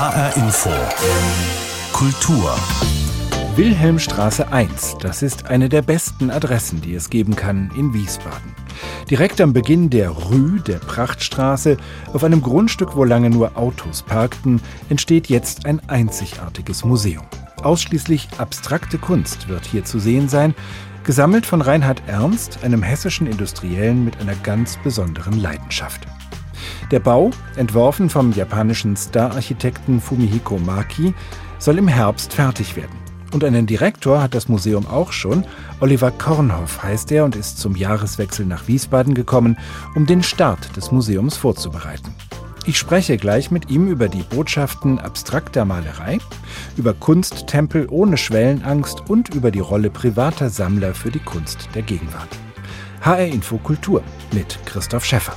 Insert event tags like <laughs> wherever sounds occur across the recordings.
HR Info. Kultur. Wilhelmstraße 1, das ist eine der besten Adressen, die es geben kann in Wiesbaden. Direkt am Beginn der Rue, der Prachtstraße, auf einem Grundstück, wo lange nur Autos parkten, entsteht jetzt ein einzigartiges Museum. Ausschließlich abstrakte Kunst wird hier zu sehen sein, gesammelt von Reinhard Ernst, einem hessischen Industriellen mit einer ganz besonderen Leidenschaft. Der Bau, entworfen vom japanischen Star-Architekten Fumihiko Maki, soll im Herbst fertig werden. Und einen Direktor hat das Museum auch schon. Oliver Kornhoff heißt er und ist zum Jahreswechsel nach Wiesbaden gekommen, um den Start des Museums vorzubereiten. Ich spreche gleich mit ihm über die Botschaften abstrakter Malerei, über Kunsttempel ohne Schwellenangst und über die Rolle privater Sammler für die Kunst der Gegenwart. HR Info Kultur mit Christoph Schäffer.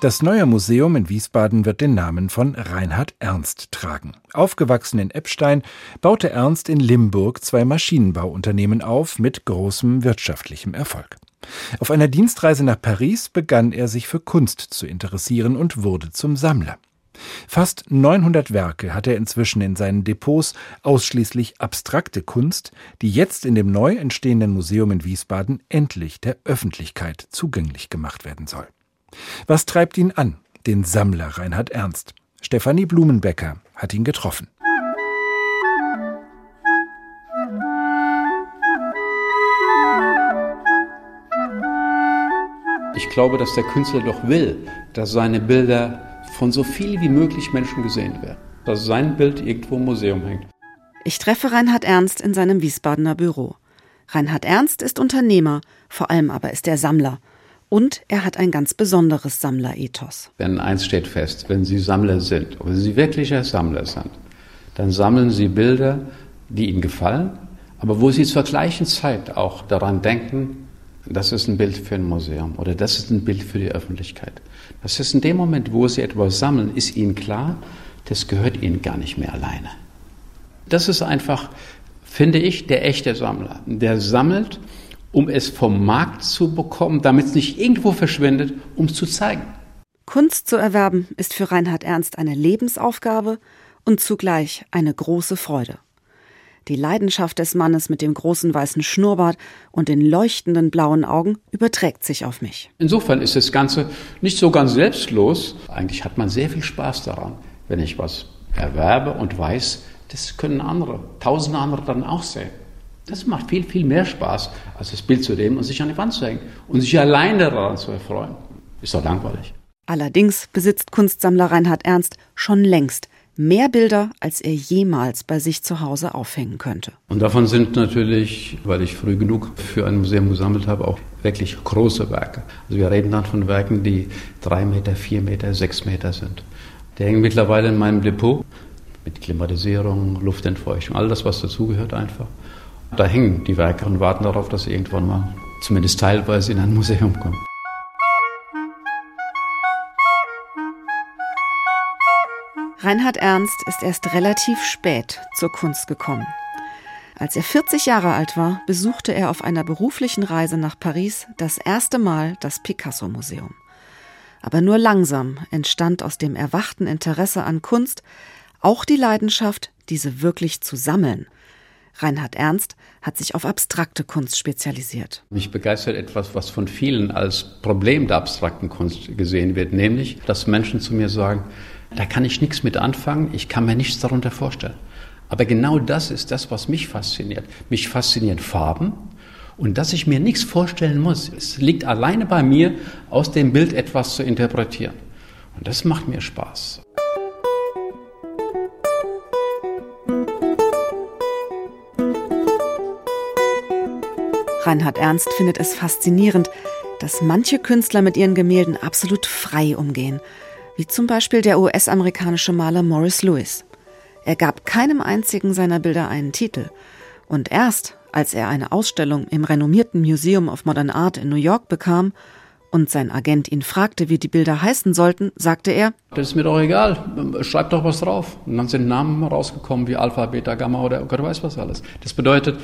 Das neue Museum in Wiesbaden wird den Namen von Reinhard Ernst tragen. Aufgewachsen in Eppstein, baute Ernst in Limburg zwei Maschinenbauunternehmen auf mit großem wirtschaftlichem Erfolg. Auf einer Dienstreise nach Paris begann er sich für Kunst zu interessieren und wurde zum Sammler. Fast 900 Werke hat er inzwischen in seinen Depots, ausschließlich abstrakte Kunst, die jetzt in dem neu entstehenden Museum in Wiesbaden endlich der Öffentlichkeit zugänglich gemacht werden soll. Was treibt ihn an, den Sammler Reinhard Ernst? Stefanie Blumenbecker hat ihn getroffen. Ich glaube, dass der Künstler doch will, dass seine Bilder von so viel wie möglich Menschen gesehen werden. Dass sein Bild irgendwo im Museum hängt. Ich treffe Reinhard Ernst in seinem Wiesbadener Büro. Reinhard Ernst ist Unternehmer, vor allem aber ist er Sammler. Und er hat ein ganz besonderes Sammlerethos. Denn eins steht fest, wenn Sie Sammler sind, wenn Sie wirklicher Sammler sind, dann sammeln Sie Bilder, die Ihnen gefallen, aber wo Sie zur gleichen Zeit auch daran denken, das ist ein Bild für ein Museum oder das ist ein Bild für die Öffentlichkeit. Das ist in dem Moment, wo Sie etwas sammeln, ist Ihnen klar, das gehört Ihnen gar nicht mehr alleine. Das ist einfach, finde ich, der echte Sammler. Der sammelt um es vom Markt zu bekommen, damit es nicht irgendwo verschwindet, um es zu zeigen. Kunst zu erwerben ist für Reinhard Ernst eine Lebensaufgabe und zugleich eine große Freude. Die Leidenschaft des Mannes mit dem großen weißen Schnurrbart und den leuchtenden blauen Augen überträgt sich auf mich. Insofern ist das Ganze nicht so ganz selbstlos. Eigentlich hat man sehr viel Spaß daran, wenn ich was erwerbe und weiß, das können andere, tausende andere dann auch sehen. Das macht viel, viel mehr Spaß, als das Bild zu nehmen und sich an die Wand zu hängen und sich alleine daran zu erfreuen. Ist doch langweilig. Allerdings besitzt Kunstsammler Reinhard Ernst schon längst mehr Bilder, als er jemals bei sich zu Hause aufhängen könnte. Und davon sind natürlich, weil ich früh genug für ein Museum gesammelt habe, auch wirklich große Werke. Also wir reden dann von Werken, die drei Meter, vier Meter, sechs Meter sind. Die hängen mittlerweile in meinem Depot mit Klimatisierung, Luftentfeuchtung, all das, was dazugehört einfach. Da hängen die Werke und warten darauf, dass sie irgendwann mal zumindest teilweise in ein Museum kommen. Reinhard Ernst ist erst relativ spät zur Kunst gekommen. Als er 40 Jahre alt war, besuchte er auf einer beruflichen Reise nach Paris das erste Mal das Picasso-Museum. Aber nur langsam entstand aus dem erwachten Interesse an Kunst auch die Leidenschaft, diese wirklich zu sammeln – Reinhard Ernst hat sich auf abstrakte Kunst spezialisiert. Mich begeistert etwas, was von vielen als Problem der abstrakten Kunst gesehen wird, nämlich, dass Menschen zu mir sagen, da kann ich nichts mit anfangen, ich kann mir nichts darunter vorstellen. Aber genau das ist das, was mich fasziniert. Mich faszinieren Farben und dass ich mir nichts vorstellen muss. Es liegt alleine bei mir, aus dem Bild etwas zu interpretieren. Und das macht mir Spaß. Reinhard Ernst findet es faszinierend, dass manche Künstler mit ihren Gemälden absolut frei umgehen, wie zum Beispiel der US-amerikanische Maler Morris Lewis. Er gab keinem einzigen seiner Bilder einen Titel. Und erst, als er eine Ausstellung im renommierten Museum of Modern Art in New York bekam und sein Agent ihn fragte, wie die Bilder heißen sollten, sagte er, Das ist mir doch egal, schreib doch was drauf. Und dann sind Namen rausgekommen wie Alpha, Beta, Gamma oder Gott weiß was alles. Das bedeutet,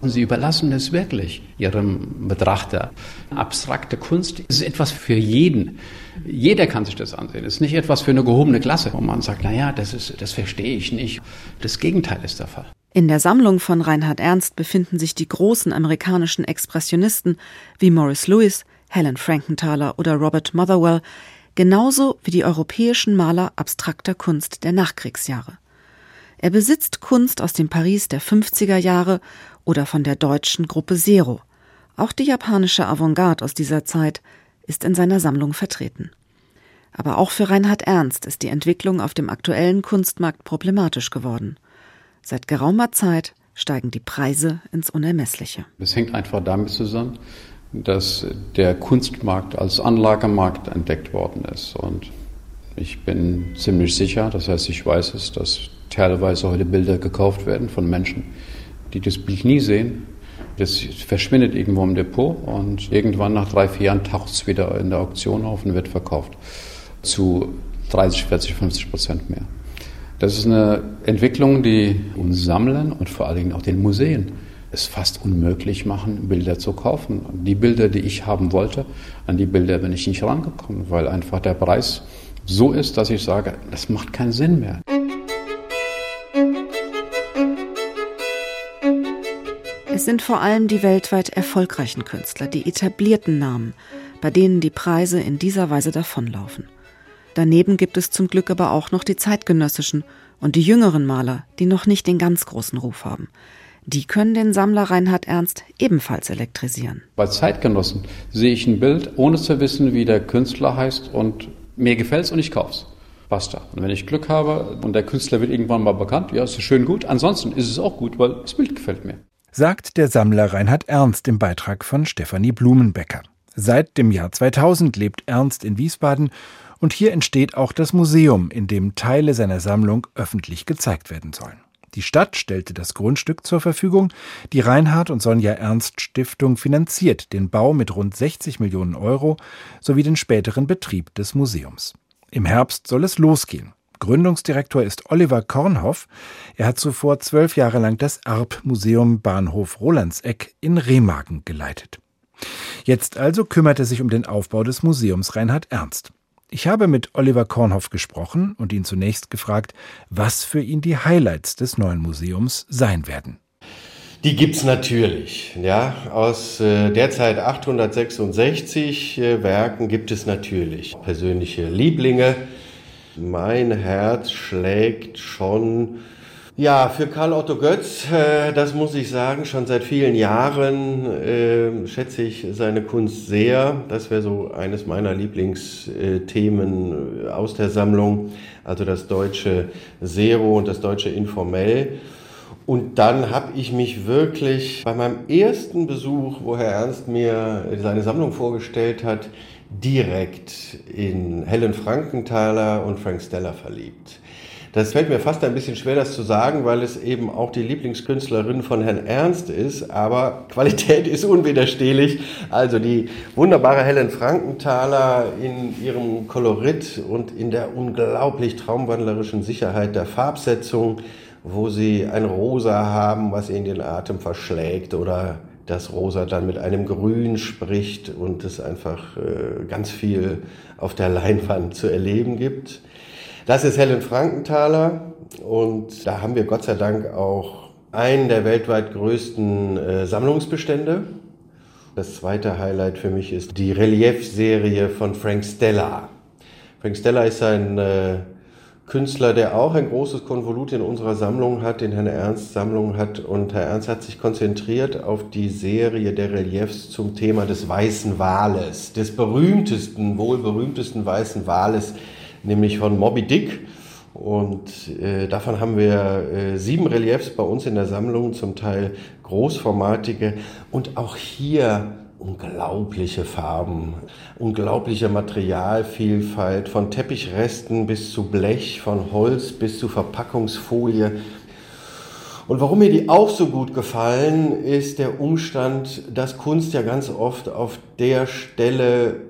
Und sie überlassen es wirklich ihrem Betrachter. Abstrakte Kunst ist etwas für jeden. Jeder kann sich das ansehen. Es ist nicht etwas für eine gehobene Klasse, wo man sagt, naja, das, ist, das verstehe ich nicht. Das Gegenteil ist der Fall. In der Sammlung von Reinhard Ernst befinden sich die großen amerikanischen Expressionisten wie Morris Lewis, Helen Frankenthaler oder Robert Motherwell, genauso wie die europäischen Maler abstrakter Kunst der Nachkriegsjahre. Er besitzt Kunst aus dem Paris der 50er Jahre oder von der deutschen Gruppe Zero. Auch die japanische Avantgarde aus dieser Zeit ist in seiner Sammlung vertreten. Aber auch für Reinhard Ernst ist die Entwicklung auf dem aktuellen Kunstmarkt problematisch geworden. Seit geraumer Zeit steigen die Preise ins Unermessliche. Es hängt einfach damit zusammen, dass der Kunstmarkt als Anlagemarkt entdeckt worden ist. Und ich bin ziemlich sicher, das heißt, ich weiß es, dass teilweise heute Bilder gekauft werden von Menschen, die das Bild nie sehen. Das verschwindet irgendwo im Depot und irgendwann nach drei, vier Jahren taucht es wieder in der Auktion auf und wird verkauft. Zu 30, 40, 50 Prozent mehr. Das ist eine Entwicklung, die uns Sammlern und vor allen Dingen auch den Museen es fast unmöglich machen, Bilder zu kaufen. Die Bilder, die ich haben wollte, an die Bilder bin ich nicht rangekommen, weil einfach der Preis so ist, dass ich sage, das macht keinen Sinn mehr. Es sind vor allem die weltweit erfolgreichen Künstler, die etablierten Namen, bei denen die Preise in dieser Weise davonlaufen. Daneben gibt es zum Glück aber auch noch die zeitgenössischen und die jüngeren Maler, die noch nicht den ganz großen Ruf haben. Die können den Sammler Reinhard Ernst ebenfalls elektrisieren. Bei Zeitgenossen sehe ich ein Bild, ohne zu wissen, wie der Künstler heißt und mir gefällt es und ich kaufe es. Basta. Und wenn ich Glück habe und der Künstler wird irgendwann mal bekannt, ja, ist schön gut. Ansonsten ist es auch gut, weil das Bild gefällt mir. Sagt der Sammler Reinhard Ernst im Beitrag von Stefanie Blumenbecker. Seit dem Jahr 2000 lebt Ernst in Wiesbaden und hier entsteht auch das Museum, in dem Teile seiner Sammlung öffentlich gezeigt werden sollen. Die Stadt stellte das Grundstück zur Verfügung. Die Reinhard und Sonja Ernst Stiftung finanziert den Bau mit rund 60 Millionen Euro sowie den späteren Betrieb des Museums. Im Herbst soll es losgehen. Gründungsdirektor ist Oliver Kornhoff. Er hat zuvor zwölf Jahre lang das Erb-Museum Bahnhof Rolandseck in Remagen geleitet. Jetzt also kümmert er sich um den Aufbau des Museums Reinhard Ernst. Ich habe mit Oliver Kornhoff gesprochen und ihn zunächst gefragt, was für ihn die Highlights des neuen Museums sein werden. Die gibt's natürlich. Ja, aus äh, derzeit 866 äh, Werken gibt es natürlich persönliche Lieblinge. Mein Herz schlägt schon ja, für Karl Otto Götz, äh, das muss ich sagen, schon seit vielen Jahren äh, schätze ich seine Kunst sehr. Das wäre so eines meiner Lieblingsthemen äh, aus der Sammlung, also das deutsche Zero und das deutsche Informell. Und dann habe ich mich wirklich bei meinem ersten Besuch, wo Herr Ernst mir seine Sammlung vorgestellt hat, direkt in Helen Frankenthaler und Frank Stella verliebt. Das fällt mir fast ein bisschen schwer, das zu sagen, weil es eben auch die Lieblingskünstlerin von Herrn Ernst ist. Aber Qualität ist unwiderstehlich. Also die wunderbare Helen Frankenthaler in ihrem Kolorit und in der unglaublich traumwandlerischen Sicherheit der Farbsetzung, wo sie ein Rosa haben, was ihnen den Atem verschlägt oder das Rosa dann mit einem Grün spricht und es einfach äh, ganz viel auf der Leinwand zu erleben gibt. Das ist Helen Frankenthaler und da haben wir Gott sei Dank auch einen der weltweit größten äh, Sammlungsbestände. Das zweite Highlight für mich ist die Reliefserie von Frank Stella. Frank Stella ist ein äh, Künstler, der auch ein großes Konvolut in unserer Sammlung hat, in Herrn Ernst Sammlung hat. Und Herr Ernst hat sich konzentriert auf die Serie der Reliefs zum Thema des weißen Wales, des berühmtesten, wohl berühmtesten weißen Wales nämlich von Moby Dick. Und äh, davon haben wir äh, sieben Reliefs bei uns in der Sammlung, zum Teil großformatige und auch hier unglaubliche Farben, unglaubliche Materialvielfalt, von Teppichresten bis zu Blech, von Holz bis zu Verpackungsfolie. Und warum mir die auch so gut gefallen, ist der Umstand, dass Kunst ja ganz oft auf der Stelle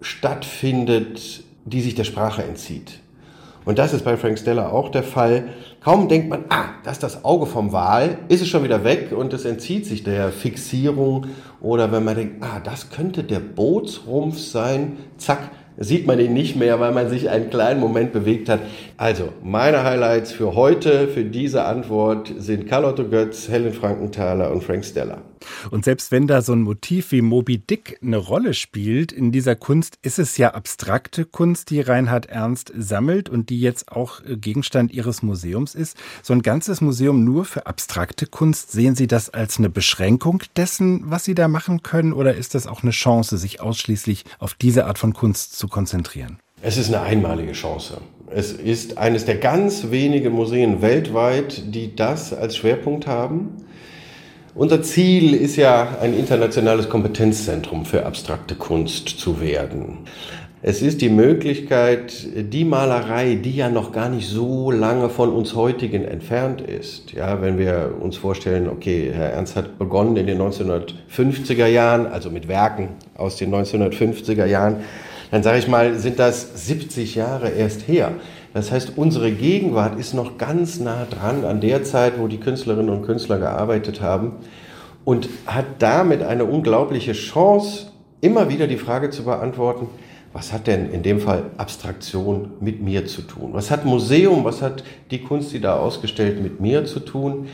stattfindet, die sich der Sprache entzieht. Und das ist bei Frank Stella auch der Fall. Kaum denkt man, ah, das ist das Auge vom Wal, ist es schon wieder weg und es entzieht sich der Fixierung. Oder wenn man denkt, ah, das könnte der Bootsrumpf sein, zack, sieht man ihn nicht mehr, weil man sich einen kleinen Moment bewegt hat. Also, meine Highlights für heute, für diese Antwort sind Carlotto Götz, Helen Frankenthaler und Frank Stella. Und selbst wenn da so ein Motiv wie Moby Dick eine Rolle spielt in dieser Kunst, ist es ja abstrakte Kunst, die Reinhard Ernst sammelt und die jetzt auch äh, Gegenstand Ihres Museums ist. So ein ganzes Museum nur für abstrakte Kunst, sehen Sie das als eine Beschränkung dessen, was Sie da machen können, oder ist das auch eine Chance, sich ausschließlich auf diese Art von Kunst zu konzentrieren? Es ist eine einmalige Chance. Es ist eines der ganz wenigen Museen weltweit, die das als Schwerpunkt haben. Unser Ziel ist ja, ein internationales Kompetenzzentrum für abstrakte Kunst zu werden. Es ist die Möglichkeit, die Malerei, die ja noch gar nicht so lange von uns heutigen entfernt ist. Ja, wenn wir uns vorstellen, okay, Herr Ernst hat begonnen in den 1950er Jahren, also mit Werken aus den 1950er Jahren, dann sage ich mal, sind das 70 Jahre erst her. Das heißt, unsere Gegenwart ist noch ganz nah dran an der Zeit, wo die Künstlerinnen und Künstler gearbeitet haben und hat damit eine unglaubliche Chance, immer wieder die Frage zu beantworten, was hat denn in dem Fall Abstraktion mit mir zu tun? Was hat Museum, was hat die Kunst, die da ausgestellt, mit mir zu tun?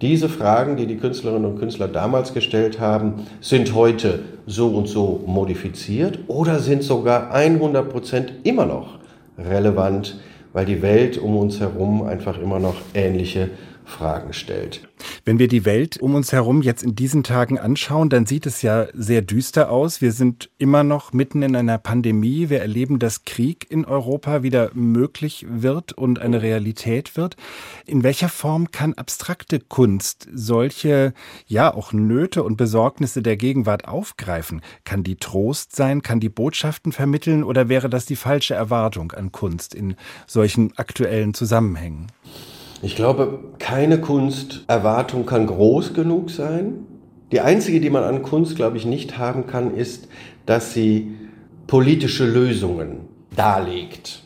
Diese Fragen, die die Künstlerinnen und Künstler damals gestellt haben, sind heute so und so modifiziert oder sind sogar 100 Prozent immer noch relevant weil die Welt um uns herum einfach immer noch ähnliche Fragen stellt. Wenn wir die Welt um uns herum jetzt in diesen Tagen anschauen, dann sieht es ja sehr düster aus. Wir sind immer noch mitten in einer Pandemie. Wir erleben, dass Krieg in Europa wieder möglich wird und eine Realität wird. In welcher Form kann abstrakte Kunst solche, ja, auch Nöte und Besorgnisse der Gegenwart aufgreifen? Kann die Trost sein? Kann die Botschaften vermitteln? Oder wäre das die falsche Erwartung an Kunst in solchen aktuellen Zusammenhängen? Ich glaube, keine Kunsterwartung kann groß genug sein. Die einzige, die man an Kunst, glaube ich, nicht haben kann, ist, dass sie politische Lösungen darlegt.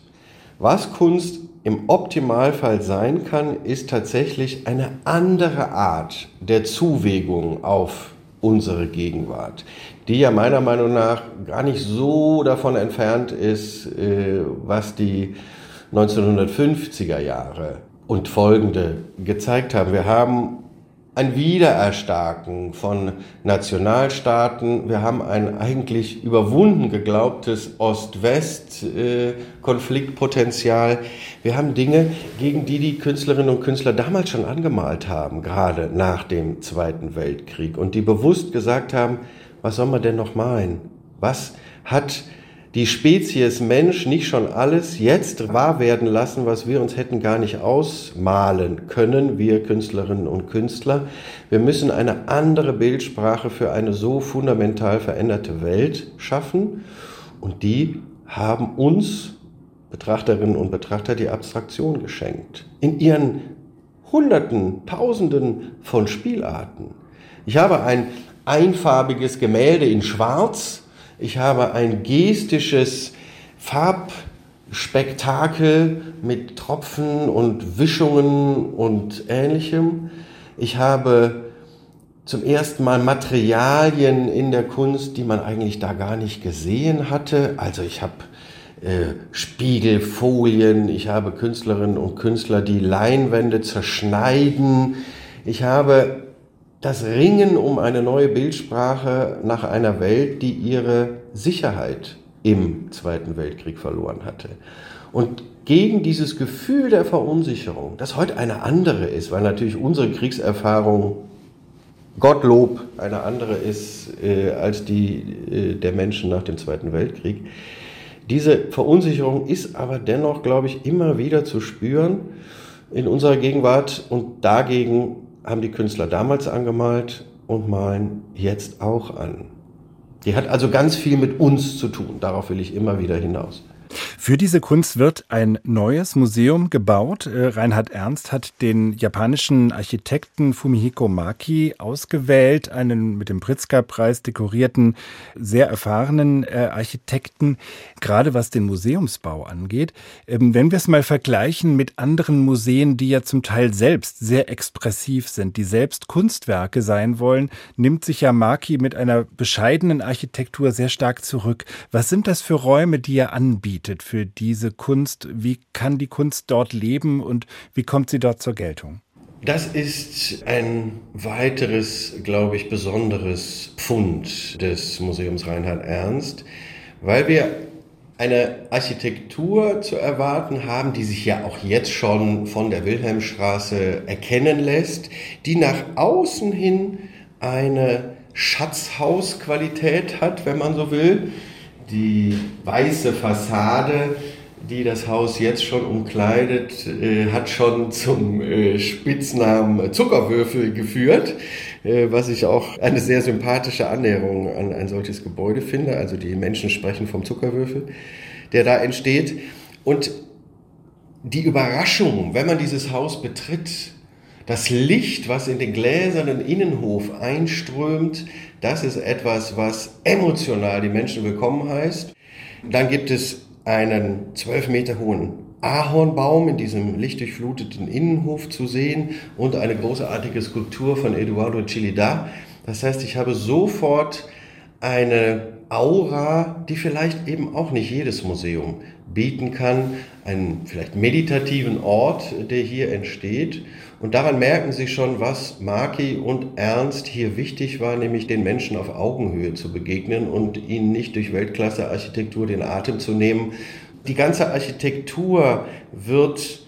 Was Kunst im Optimalfall sein kann, ist tatsächlich eine andere Art der Zuwägung auf unsere Gegenwart, die ja meiner Meinung nach gar nicht so davon entfernt ist, äh, was die 1950er Jahre und folgende gezeigt haben. Wir haben ein Wiedererstarken von Nationalstaaten. Wir haben ein eigentlich überwunden geglaubtes Ost-West-Konfliktpotenzial. Wir haben Dinge, gegen die die Künstlerinnen und Künstler damals schon angemalt haben, gerade nach dem Zweiten Weltkrieg, und die bewusst gesagt haben, was soll man denn noch malen? Was hat die Spezies Mensch nicht schon alles jetzt wahr werden lassen, was wir uns hätten gar nicht ausmalen können, wir Künstlerinnen und Künstler. Wir müssen eine andere Bildsprache für eine so fundamental veränderte Welt schaffen und die haben uns Betrachterinnen und Betrachter die Abstraktion geschenkt. In ihren Hunderten, Tausenden von Spielarten. Ich habe ein einfarbiges Gemälde in Schwarz, ich habe ein gestisches Farbspektakel mit Tropfen und Wischungen und ähnlichem. Ich habe zum ersten Mal Materialien in der Kunst, die man eigentlich da gar nicht gesehen hatte. Also ich habe äh, Spiegelfolien, ich habe Künstlerinnen und Künstler, die Leinwände zerschneiden. Ich habe das Ringen um eine neue Bildsprache nach einer Welt, die ihre Sicherheit im Zweiten Weltkrieg verloren hatte. Und gegen dieses Gefühl der Verunsicherung, das heute eine andere ist, weil natürlich unsere Kriegserfahrung Gottlob eine andere ist äh, als die äh, der Menschen nach dem Zweiten Weltkrieg. Diese Verunsicherung ist aber dennoch, glaube ich, immer wieder zu spüren in unserer Gegenwart und dagegen haben die Künstler damals angemalt und malen jetzt auch an. Die hat also ganz viel mit uns zu tun. Darauf will ich immer wieder hinaus. Für diese Kunst wird ein neues Museum gebaut. Äh, Reinhard Ernst hat den japanischen Architekten Fumihiko Maki ausgewählt, einen mit dem Pritzker-Preis dekorierten, sehr erfahrenen äh, Architekten, gerade was den Museumsbau angeht. Ähm, wenn wir es mal vergleichen mit anderen Museen, die ja zum Teil selbst sehr expressiv sind, die selbst Kunstwerke sein wollen, nimmt sich ja Maki mit einer bescheidenen Architektur sehr stark zurück. Was sind das für Räume, die er anbietet für diese Kunst? Wie kann die Kunst dort leben und wie kommt sie dort zur Geltung? Das ist ein weiteres, glaube ich, besonderes Pfund des Museums Reinhard Ernst, weil wir eine Architektur zu erwarten haben, die sich ja auch jetzt schon von der Wilhelmstraße erkennen lässt, die nach außen hin eine Schatzhausqualität hat, wenn man so will. Die weiße Fassade die das Haus jetzt schon umkleidet, äh, hat schon zum äh, Spitznamen Zuckerwürfel geführt, äh, was ich auch eine sehr sympathische Annäherung an ein solches Gebäude finde. Also die Menschen sprechen vom Zuckerwürfel, der da entsteht. Und die Überraschung, wenn man dieses Haus betritt, das Licht, was in den gläsernen Innenhof einströmt, das ist etwas, was emotional die Menschen willkommen heißt. Dann gibt es einen zwölf Meter hohen Ahornbaum in diesem lichtdurchfluteten Innenhof zu sehen und eine großartige Skulptur von Eduardo Chilida. Das heißt, ich habe sofort eine Aura, die vielleicht eben auch nicht jedes Museum bieten kann, einen vielleicht meditativen Ort, der hier entsteht. Und daran merken Sie schon, was Maki und Ernst hier wichtig war, nämlich den Menschen auf Augenhöhe zu begegnen und ihnen nicht durch Weltklasse-Architektur den Atem zu nehmen. Die ganze Architektur wird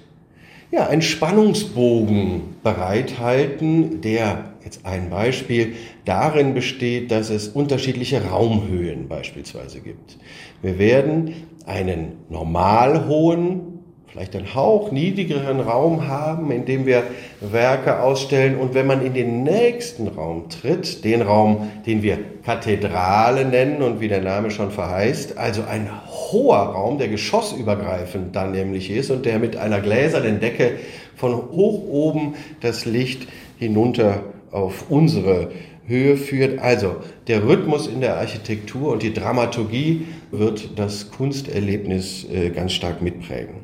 ja, einen Spannungsbogen bereithalten, der, jetzt ein Beispiel, darin besteht, dass es unterschiedliche Raumhöhen beispielsweise gibt. Wir werden einen normal hohen vielleicht einen Hauch niedrigeren Raum haben, in dem wir Werke ausstellen. Und wenn man in den nächsten Raum tritt, den Raum, den wir Kathedrale nennen und wie der Name schon verheißt, also ein hoher Raum, der geschossübergreifend dann nämlich ist und der mit einer gläsernen Decke von hoch oben das Licht hinunter auf unsere Höhe führt. Also der Rhythmus in der Architektur und die Dramaturgie wird das Kunsterlebnis äh, ganz stark mitprägen.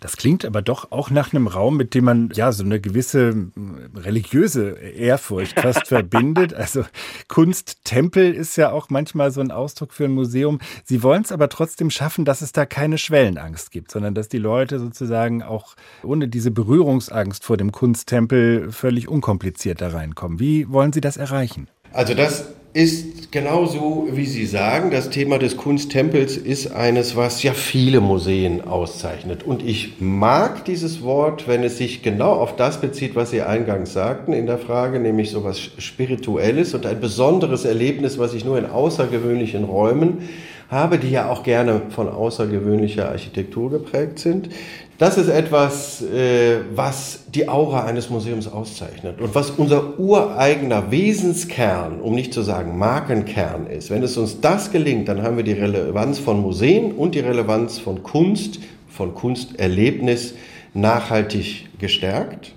Das klingt aber doch auch nach einem Raum, mit dem man ja so eine gewisse hm, religiöse Ehrfurcht fast <laughs> verbindet. Also Kunsttempel ist ja auch manchmal so ein Ausdruck für ein Museum. Sie wollen es aber trotzdem schaffen, dass es da keine Schwellenangst gibt, sondern dass die Leute sozusagen auch ohne diese Berührungsangst vor dem Kunsttempel völlig unkompliziert da reinkommen. Wie wollen Sie das erreichen? Also das ist genauso, wie Sie sagen, das Thema des Kunsttempels ist eines, was ja viele Museen auszeichnet. Und ich mag dieses Wort, wenn es sich genau auf das bezieht, was Sie eingangs sagten in der Frage, nämlich so etwas Spirituelles und ein besonderes Erlebnis, was ich nur in außergewöhnlichen Räumen habe, die ja auch gerne von außergewöhnlicher Architektur geprägt sind. Das ist etwas, äh, was die Aura eines Museums auszeichnet und was unser ureigener Wesenskern, um nicht zu sagen Markenkern ist. Wenn es uns das gelingt, dann haben wir die Relevanz von Museen und die Relevanz von Kunst, von Kunsterlebnis nachhaltig gestärkt.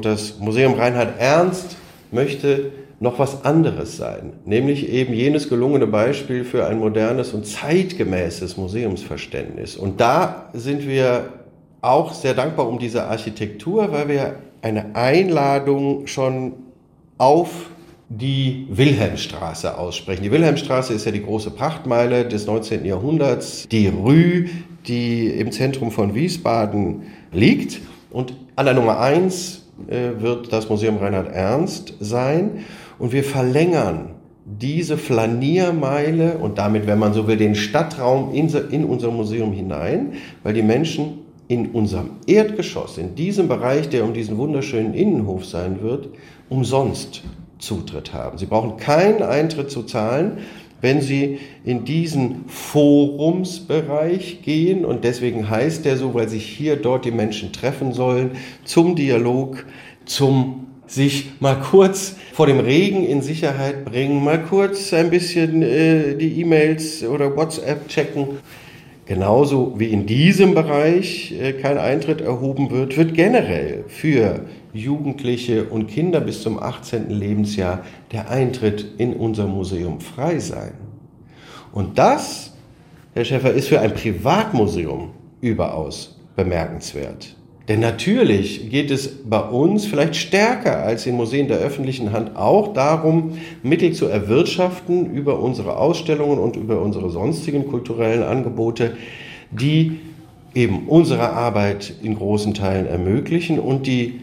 Das Museum Reinhard Ernst möchte noch was anderes sein, nämlich eben jenes gelungene Beispiel für ein modernes und zeitgemäßes Museumsverständnis. Und da sind wir auch sehr dankbar um diese Architektur, weil wir eine Einladung schon auf die Wilhelmstraße aussprechen. Die Wilhelmstraße ist ja die große Prachtmeile des 19. Jahrhunderts, die Rue, die im Zentrum von Wiesbaden liegt. Und an der Nummer eins äh, wird das Museum Reinhard Ernst sein. Und wir verlängern diese Flaniermeile und damit, wenn man so will, den Stadtraum in unser Museum hinein, weil die Menschen in unserem Erdgeschoss, in diesem Bereich, der um diesen wunderschönen Innenhof sein wird, umsonst Zutritt haben. Sie brauchen keinen Eintritt zu zahlen, wenn Sie in diesen Forumsbereich gehen. Und deswegen heißt der so, weil sich hier dort die Menschen treffen sollen, zum Dialog, zum sich mal kurz vor dem Regen in Sicherheit bringen, mal kurz ein bisschen äh, die E-Mails oder WhatsApp checken Genauso wie in diesem Bereich äh, kein Eintritt erhoben wird, wird generell für Jugendliche und Kinder bis zum 18. Lebensjahr der Eintritt in unser Museum frei sein. Und das, Herr Schäfer, ist für ein Privatmuseum überaus bemerkenswert. Denn natürlich geht es bei uns vielleicht stärker als in Museen der öffentlichen Hand auch darum, Mittel zu erwirtschaften über unsere Ausstellungen und über unsere sonstigen kulturellen Angebote, die eben unsere Arbeit in großen Teilen ermöglichen und die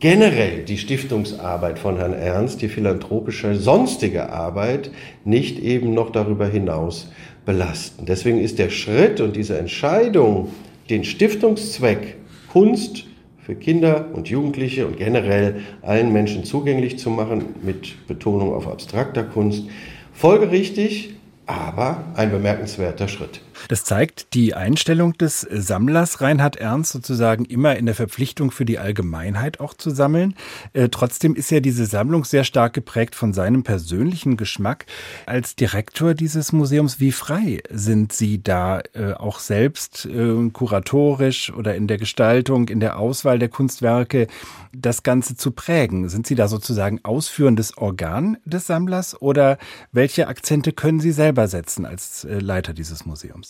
generell die Stiftungsarbeit von Herrn Ernst, die philanthropische sonstige Arbeit, nicht eben noch darüber hinaus belasten. Deswegen ist der Schritt und diese Entscheidung, den Stiftungszweck Kunst für Kinder und Jugendliche und generell allen Menschen zugänglich zu machen, mit Betonung auf abstrakter Kunst, folgerichtig, aber ein bemerkenswerter Schritt. Das zeigt die Einstellung des Sammlers Reinhard Ernst sozusagen immer in der Verpflichtung für die Allgemeinheit auch zu sammeln. Äh, trotzdem ist ja diese Sammlung sehr stark geprägt von seinem persönlichen Geschmack. Als Direktor dieses Museums, wie frei sind Sie da äh, auch selbst äh, kuratorisch oder in der Gestaltung, in der Auswahl der Kunstwerke das Ganze zu prägen? Sind Sie da sozusagen ausführendes Organ des Sammlers oder welche Akzente können Sie selber setzen als äh, Leiter dieses Museums?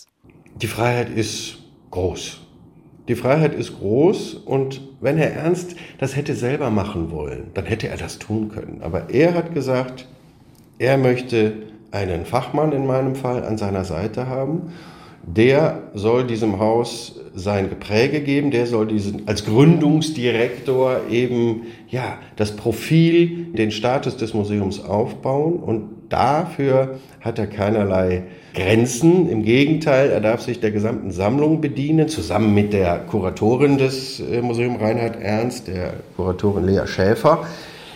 Die Freiheit ist groß. Die Freiheit ist groß und wenn Herr Ernst das hätte selber machen wollen, dann hätte er das tun können. Aber er hat gesagt, er möchte einen Fachmann in meinem Fall an seiner Seite haben. Der soll diesem Haus sein Gepräge geben, der soll diesen als Gründungsdirektor eben ja das Profil, den Status des Museums aufbauen und dafür hat er keinerlei Grenzen. Im Gegenteil, er darf sich der gesamten Sammlung bedienen, zusammen mit der Kuratorin des äh, Museums Reinhard Ernst, der Kuratorin Lea Schäfer.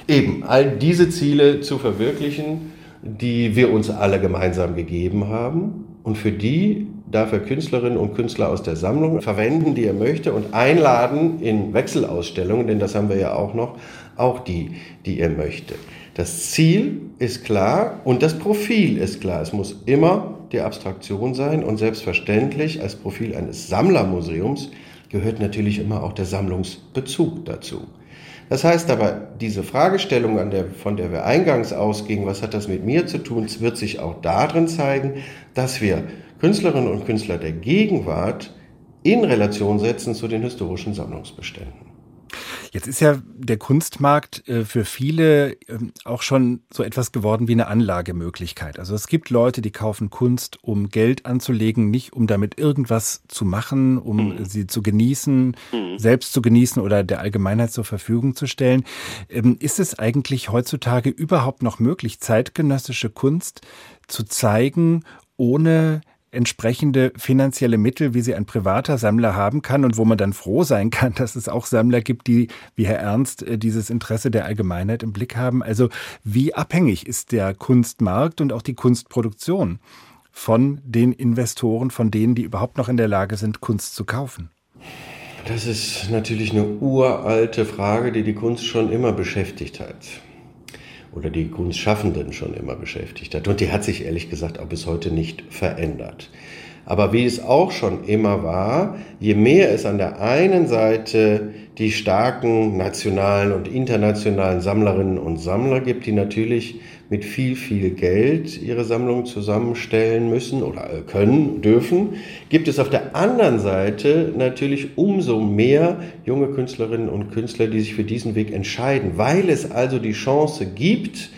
Eben all diese Ziele zu verwirklichen, die wir uns alle gemeinsam gegeben haben und für die darf er Künstlerinnen und Künstler aus der Sammlung verwenden, die er möchte und einladen in Wechselausstellungen, denn das haben wir ja auch noch, auch die, die er möchte. Das Ziel ist klar und das Profil ist klar. Es muss immer die Abstraktion sein und selbstverständlich als Profil eines Sammlermuseums gehört natürlich immer auch der Sammlungsbezug dazu. Das heißt aber, diese Fragestellung, der, von der wir eingangs ausgingen, was hat das mit mir zu tun, wird sich auch darin zeigen, dass wir Künstlerinnen und Künstler der Gegenwart in Relation setzen zu den historischen Sammlungsbeständen. Jetzt ist ja der Kunstmarkt äh, für viele ähm, auch schon so etwas geworden wie eine Anlagemöglichkeit. Also es gibt Leute, die kaufen Kunst, um Geld anzulegen, nicht um damit irgendwas zu machen, um mhm. sie zu genießen, mhm. selbst zu genießen oder der Allgemeinheit zur Verfügung zu stellen. Ähm, ist es eigentlich heutzutage überhaupt noch möglich, zeitgenössische Kunst zu zeigen, ohne entsprechende finanzielle Mittel, wie sie ein privater Sammler haben kann und wo man dann froh sein kann, <laughs> dass es auch Sammler gibt, die, wie Herr Ernst, äh, dieses Interesse der Allgemeinheit im Blick haben. Also wie abhängig ist der Kunstmarkt und auch die Kunstproduktion von den Investoren, von denen, die überhaupt noch in der Lage sind, Kunst zu kaufen? Das ist natürlich eine uralte Frage, die die Kunst schon immer beschäftigt hat oder die Kunstschaffenden schon immer beschäftigt hat. Und die hat sich ehrlich gesagt auch bis heute nicht verändert. Aber wie es auch schon immer war, je mehr es an der einen Seite die starken nationalen und internationalen Sammlerinnen und Sammler gibt, die natürlich mit viel, viel Geld ihre Sammlung zusammenstellen müssen oder können, dürfen, gibt es auf der anderen Seite natürlich umso mehr junge Künstlerinnen und Künstler, die sich für diesen Weg entscheiden, weil es also die Chance gibt,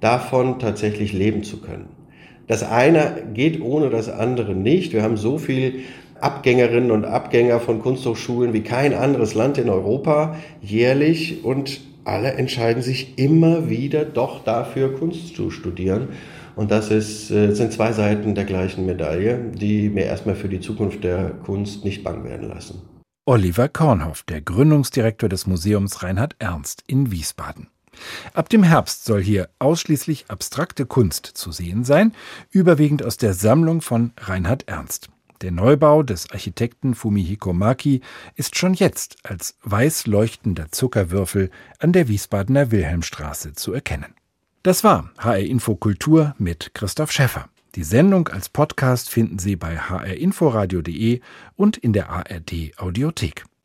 davon tatsächlich leben zu können. Das eine geht ohne das andere nicht. Wir haben so viel Abgängerinnen und Abgänger von Kunsthochschulen wie kein anderes Land in Europa jährlich und alle entscheiden sich immer wieder doch dafür, Kunst zu studieren. Und das ist, äh, sind zwei Seiten der gleichen Medaille, die mir erstmal für die Zukunft der Kunst nicht bang werden lassen. Oliver Kornhoff, der Gründungsdirektor des Museums Reinhard Ernst in Wiesbaden. Ab dem Herbst soll hier ausschließlich abstrakte Kunst zu sehen sein, überwiegend aus der Sammlung von Reinhard Ernst. Der Neubau des Architekten Fumihiko Maki ist schon jetzt als weiß leuchtender Zuckerwürfel an der Wiesbadener Wilhelmstraße zu erkennen. Das war HR Info Kultur mit Christoph Schäffer. Die Sendung als Podcast finden Sie bei hrinforadio.de und in der ARD Audiothek.